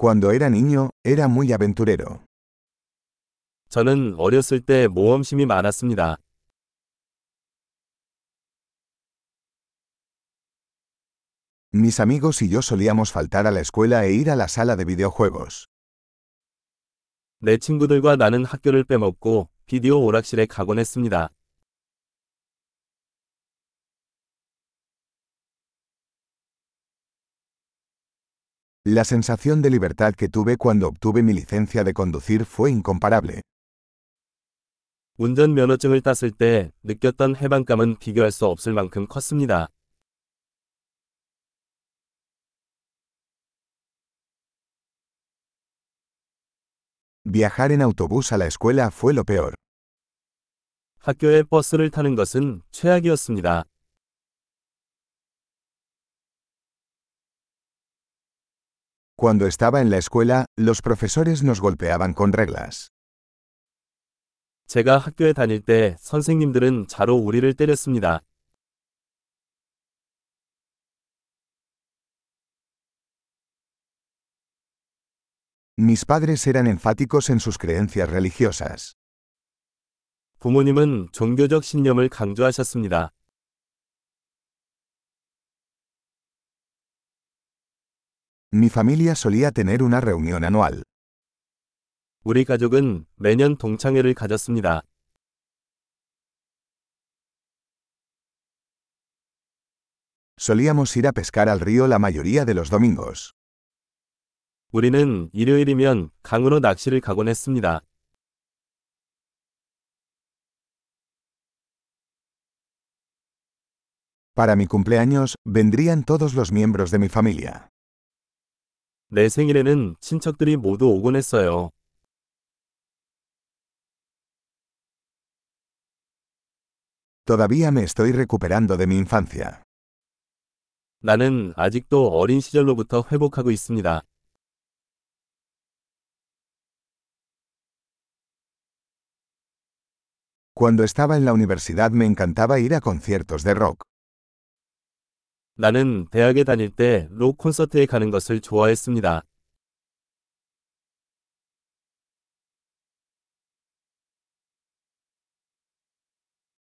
Cuando era niño, era muy aventurero. 저는 어렸을 때 모험심이 많았습니다. Mis amigos y yo solíamos faltar a la escuela e ir a la sala de videojuegos. 내 친구들과 나는 학교를 빼먹고 비디오 오락실에 가곤 했습니다. La sensación de libertad que tuve cuando obtuve mi licencia de conducir fue incomparable. 운전 면허증을 땄을 때 느꼈던 해방감은 비교할 수 없을 만큼 컸습니다. Viajar en autobús a la escuela fue lo peor. 학교에 버스를 타는 것은 최악이었습니다. Cuando estaba en la escuela, los profesores nos golpeaban con reglas. 제가 학교에 다닐 때 선생님들은 자로 우리를 때렸습니다. Mis padres eran enfáticos en sus creencias religiosas. 부모님은 종교적 신념을 강조하셨습니다. Mi familia solía tener una reunión anual. 우리 가족은 매년 동창회를 가졌습니다. Solíamos ir a pescar al río la mayoría de los domingos. 우리는 일요일이면 강으로 낚시를 가곤 했습니다. Para mi cumpleaños, vendrían todos los miembros de mi familia. 내 생일에는 친척들이 모두 오곤 했어요. Todavía me estoy recuperando de mi infancia. 나는 아직도 어린 시절로부터 회복하고 있습니다. Cuando estaba en la universidad me encantaba ir a conciertos de rock. 나는 대학에 다닐 때 록 콘서트에 가는 것을 좋아했습니다.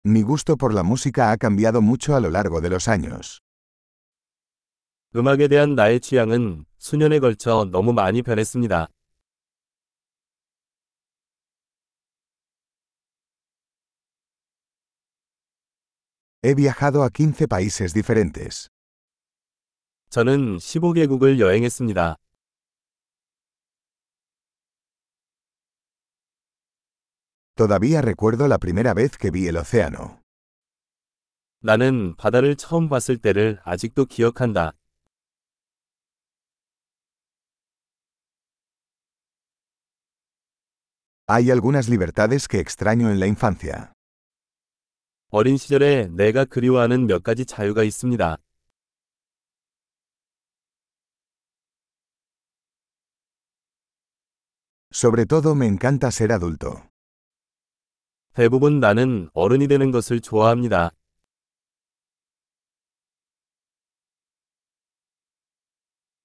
Mi gusto por la música ha cambiado mucho a lo largo de los años. 음악에 대한 나의 취향은 수년에 걸쳐 너무 많이 변했습니다. He viajado a 15 países diferentes. 저는 15개국을 여행했습니다. Todavía recuerdo la primera vez que vi el océano. 나는 바다를 처음 봤을 때를 아직도 기억한다. Hay algunas libertades que extraño en la infancia. 어린 시절에 내가 그리워하는 몇 가지 자유가 있습니다. Sobre todo me encanta ser adulto. 대부분 나는 어른이 되는 것을 좋아합니다.